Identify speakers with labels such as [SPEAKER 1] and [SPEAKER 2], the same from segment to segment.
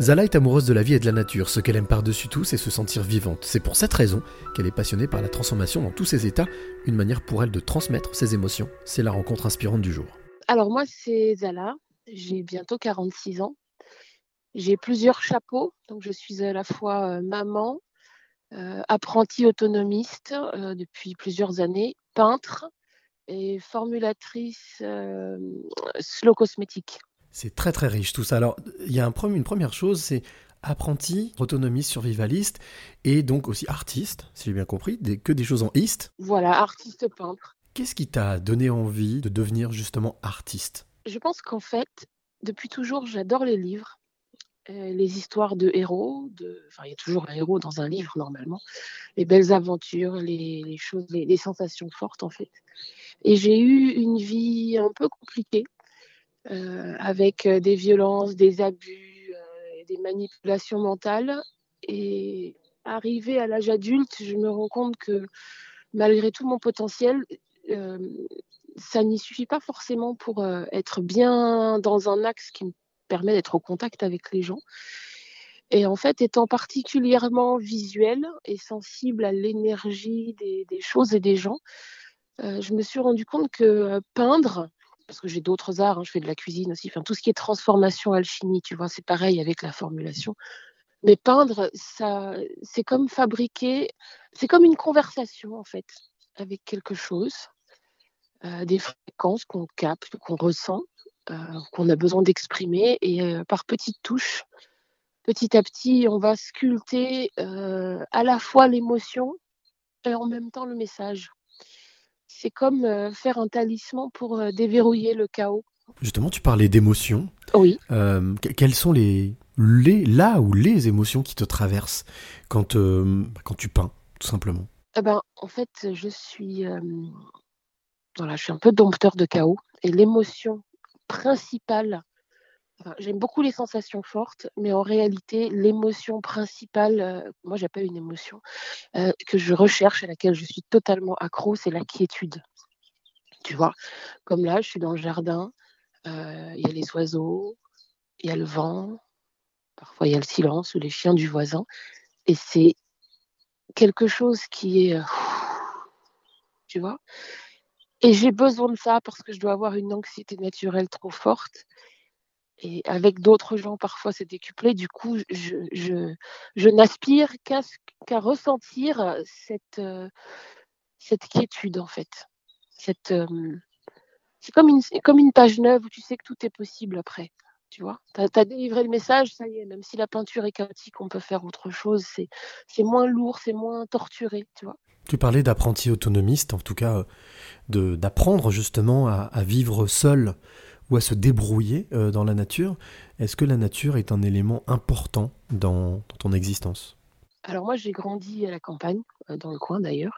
[SPEAKER 1] Zala est amoureuse de la vie et de la nature. Ce qu'elle aime par-dessus tout, c'est se sentir vivante. C'est pour cette raison qu'elle est passionnée par la transformation dans tous ses états, une manière pour elle de transmettre ses émotions. C'est la rencontre inspirante du jour.
[SPEAKER 2] Alors moi, c'est Zala. J'ai bientôt 46 ans. J'ai plusieurs chapeaux. Donc je suis à la fois euh, maman, euh, apprentie autonomiste euh, depuis plusieurs années, peintre et formulatrice slow cosmétique.
[SPEAKER 1] C'est très très riche tout ça. Alors, il y a un, une première chose, c'est apprenti, autonomiste, survivaliste et donc aussi artiste, si j'ai bien compris, des, que des choses en ist.
[SPEAKER 2] Voilà, artiste peintre.
[SPEAKER 1] Qu'est-ce qui t'a donné envie de devenir justement artiste?
[SPEAKER 2] Je pense qu'en fait, depuis toujours, j'adore les livres, euh, les histoires de héros. De... Enfin, il y a toujours un héros dans un livre normalement. Les belles aventures, les, choses, les sensations fortes en fait. Et j'ai eu une vie un peu compliquée avec euh, des violences, des abus, euh, des manipulations mentales. Et arrivé à l'âge adulte, je me rends compte que malgré tout mon potentiel, ça n'y suffit pas forcément pour être bien dans un axe qui me permet d'être au contact avec les gens. Et en fait, étant particulièrement visuel et sensible à l'énergie des, choses et des gens, je me suis rendu compte que peindre, parce que j'ai d'autres arts, hein, je fais de la cuisine aussi, enfin, tout ce qui est transformation, alchimie, tu vois, c'est pareil avec la formulation. Mais peindre, ça, c'est comme fabriquer, c'est comme une conversation en fait avec quelque chose, euh, des fréquences qu'on capte, qu'on ressent, euh, qu'on a besoin d'exprimer, et euh, par petites touches, petit à petit, on va sculpter à la fois l'émotion et en même temps le message c'est comme euh, faire un talisman pour euh, déverrouiller le chaos.
[SPEAKER 1] Justement, tu parlais d'émotions.
[SPEAKER 2] Oui.
[SPEAKER 1] Euh, quelles sont les, les, là ou les émotions qui te traversent quand, quand tu peins, tout simplement?
[SPEAKER 2] Eh ben, En fait, je suis, voilà, je suis un peu dompteur de chaos. Et l'émotion principale J'aime beaucoup les sensations fortes, mais en réalité, l'émotion principale, euh, moi j'appelle une émotion, euh, que je recherche, à laquelle je suis totalement accro, c'est la quiétude. Tu vois, comme là, je suis dans le jardin, euh, il y a les oiseaux, il y a le vent, parfois il y a le silence ou les chiens du voisin, et c'est quelque chose qui est, tu vois, et j'ai besoin de ça parce que je dois avoir une anxiété naturelle trop forte et avec d'autres gens, parfois, c'est décuplé. Du coup, je, n'aspire qu'à, ressentir cette, euh, cette quiétude, en fait. Euh, c'est comme une, page neuve où tu sais que tout est possible après. Tu vois, tu as, délivré le message, ça y est, même si la peinture est chaotique, on peut faire autre chose. C'est, moins lourd, c'est moins torturé, tu vois.
[SPEAKER 1] Tu parlais d'apprenti autonomiste, en tout cas, euh, d'apprendre justement à vivre seul ou à se débrouiller euh, dans la nature. Est-ce que la nature est un élément important dans, ton existence?
[SPEAKER 2] Alors moi, j'ai grandi à la campagne, euh, dans le coin d'ailleurs.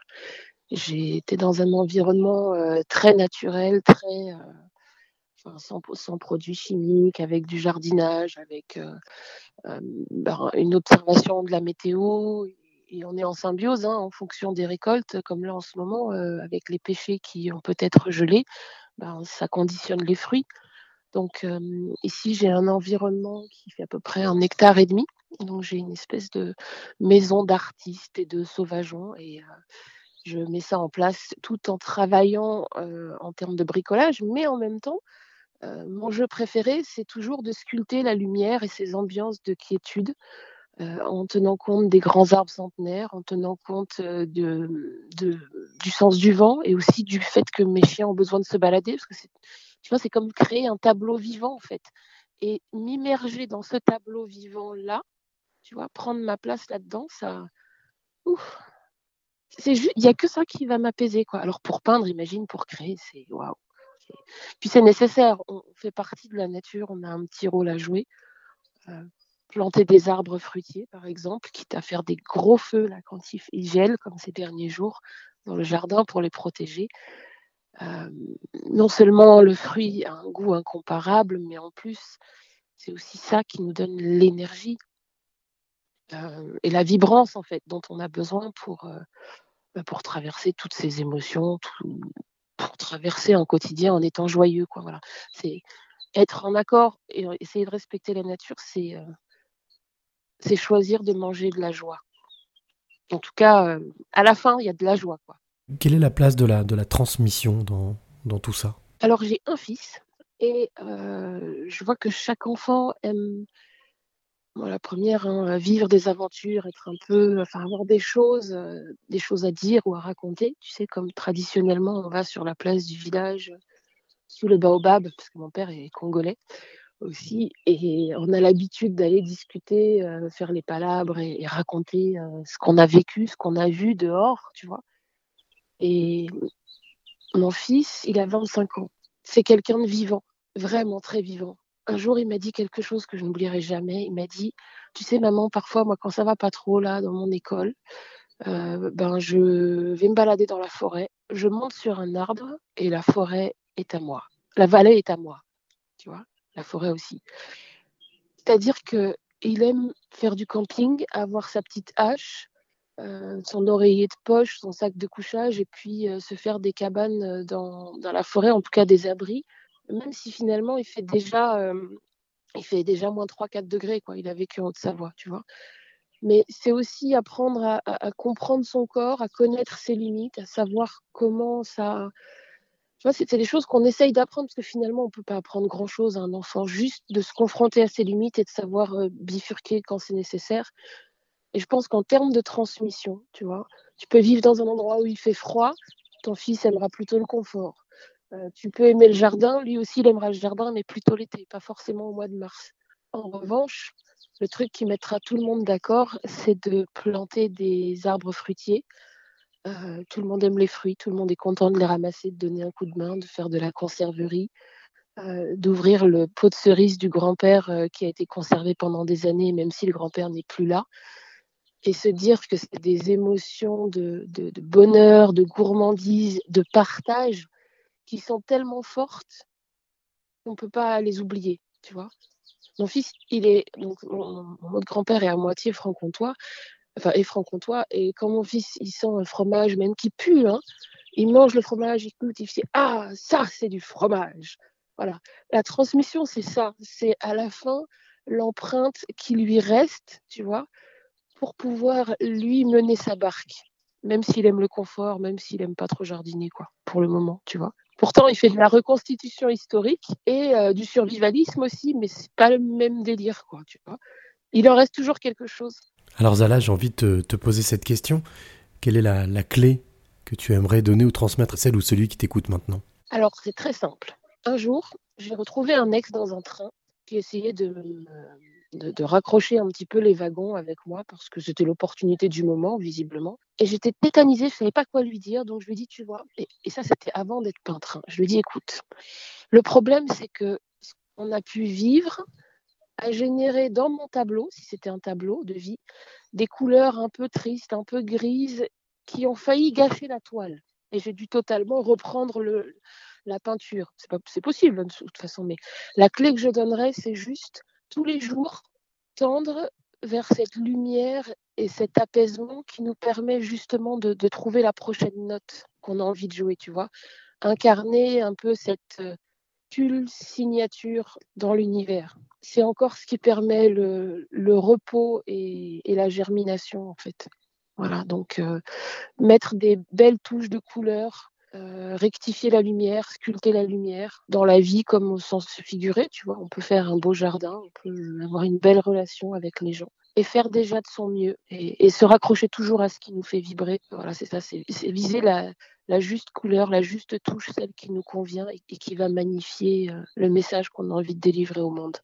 [SPEAKER 2] J'ai été dans un environnement euh, très naturel, très sans, produits chimiques, avec du jardinage, avec ben, une observation de la météo. Et on est en symbiose hein, en fonction des récoltes, comme là en ce moment, avec les pêchers qui ont peut-être gelé ben, ça conditionne les fruits. Donc ici, j'ai un environnement qui fait à peu près un hectare et demi. Donc j'ai une espèce de maison d'artistes et de sauvageons et je mets ça en place tout en travaillant en termes de bricolage, mais en même temps, mon jeu préféré, c'est toujours de sculpter la lumière et ces ambiances de quiétude en tenant compte des grands arbres centenaires, en tenant compte de, du sens du vent et aussi du fait que mes chiens ont besoin de se balader, parce que c'est, tu vois, c'est comme créer un tableau vivant en fait. Et m'immerger dans ce tableau vivant-là, tu vois, prendre ma place là-dedans, ça. Ouf, c'est juste, il n'y a que ça qui va m'apaiser, quoi. Alors pour peindre, imagine, pour créer, c'est waouh. Puis c'est nécessaire, on fait partie de la nature, on a un petit rôle à jouer. Euh, planter des arbres fruitiers, par exemple, quitte à faire des gros feux là, quand il gèle, comme ces derniers jours, dans le jardin pour les protéger. Euh, non seulement le fruit a un goût incomparable, mais en plus, c'est aussi ça qui nous donne l'énergie euh, et la vibrance, en fait, dont on a besoin pour, euh, bah, pour traverser toutes ces émotions, pour traverser un quotidien en étant joyeux. Quoi, voilà. C'est être en accord et essayer de respecter la nature, c'est c'est choisir de manger de la joie. En tout cas, à la fin, il y a de la joie. Quoi.
[SPEAKER 1] Quelle est la place de la, de la transmission dans, dans tout ça?
[SPEAKER 2] Alors, j'ai un fils et je vois que chaque enfant aime la première, hein, vivre des aventures, être un peu, enfin avoir des choses, euh, des choses à dire ou à raconter. Tu sais, comme traditionnellement, on va sur la place du village sous le baobab, parce que mon père est congolais aussi, et on a l'habitude d'aller discuter, euh, faire les palabres et, raconter euh, ce qu'on a vécu, ce qu'on a vu dehors, tu vois? Et mon fils, il a 25 ans. C'est quelqu'un de vivant, vraiment très vivant un jour, il m'a dit quelque chose que je n'oublierai jamais. Il m'a dit, tu sais, maman, parfois, moi, quand ça va pas trop là dans mon école, euh, ben, je vais me balader dans la forêt. Je monte sur un arbre et la forêt est à moi. La vallée est à moi. Tu vois, la forêt aussi. C'est-à-dire que il aime faire du camping, avoir sa petite hache, euh, son oreiller de poche, son sac de couchage, et puis euh, se faire des cabanes dans, dans, la forêt, en tout cas des abris, même si finalement il fait déjà, euh, il fait déjà moins 3-4 degrés, quoi. Il a vécu en Haute-Savoie, tu vois. Mais c'est aussi apprendre à, comprendre son corps, à connaître ses limites, à savoir comment ça. Tu vois, c'est des choses qu'on essaye d'apprendre parce que finalement, on peut pas apprendre grand-chose à un enfant, juste de se confronter à ses limites et de savoir euh, bifurquer quand c'est nécessaire. Et je pense qu'en termes de transmission, tu vois, tu peux vivre dans un endroit où il fait froid, ton fils aimera plutôt le confort. Euh, tu peux aimer le jardin, lui aussi il aimera le jardin, mais plutôt l'été, pas forcément au mois de mars. En revanche, le truc qui mettra tout le monde d'accord, c'est de planter des arbres fruitiers. Euh, tout le monde aime les fruits, tout le monde est content de les ramasser, de donner un coup de main, de faire de la conserverie, euh, d'ouvrir le pot de cerise du grand-père qui a été conservé pendant des années, même si le grand-père n'est plus là. Et se dire que c'est des émotions de, bonheur, de gourmandise, de partage qui sont tellement fortes qu'on ne peut pas les oublier, tu vois. Mon fils, il est mon, grand-père est à moitié franc-comtois, enfin est franc-comtois, et quand mon fils il sent un fromage même qui pue, hein, il mange le fromage, il goûte, il fait ah ça c'est du fromage. Voilà, la transmission c'est ça, c'est à la fin l'empreinte qui lui reste, tu vois, pour pouvoir lui mener sa barque, même s'il aime le confort, même s'il aime pas trop jardiner quoi, pour le moment, tu vois. Pourtant, il fait de la reconstitution historique et euh, du survivalisme aussi, mais c'est pas le même délire, quoi, tu vois. Il en reste toujours quelque chose.
[SPEAKER 1] Alors Zala, j'ai envie de te, poser cette question. Quelle est la, clé que tu aimerais donner ou transmettre celle ou celui qui t'écoute maintenant?
[SPEAKER 2] Alors, c'est très simple. Un jour, j'ai retrouvé un ex dans un train qui essayait de de, raccrocher un petit peu les wagons avec moi parce que c'était l'opportunité du moment, visiblement. Et j'étais tétanisée, je ne savais pas quoi lui dire, donc je lui dit, tu vois, et, ça c'était avant d'être peintre, hein. je lui dit, écoute, le problème c'est que qu'on a pu vivre a généré dans mon tableau, si c'était un tableau de vie, des couleurs un peu tristes, un peu grises, qui ont failli gâcher la toile. Et j'ai dû totalement reprendre la peinture. C'est possible de toute façon, mais la clé que je donnerais, c'est juste tous les jours tendre vers cette lumière et cet apaisement qui nous permet justement de, trouver la prochaine note qu'on a envie de jouer, tu vois. Incarner un peu cette euh, signature dans l'univers. C'est encore ce qui permet le, repos et, la germination, en fait. Voilà, donc euh, mettre des belles touches de couleurs euh, rectifier la lumière, sculpter la lumière dans la vie comme au sens figuré, tu vois. On peut faire un beau jardin, on peut avoir une belle relation avec les gens et faire déjà de son mieux et, se raccrocher toujours à ce qui nous fait vibrer. Voilà, c'est ça, c'est viser la, juste couleur, la juste touche, celle qui nous convient et, qui va magnifier euh, le message qu'on a envie de délivrer au monde.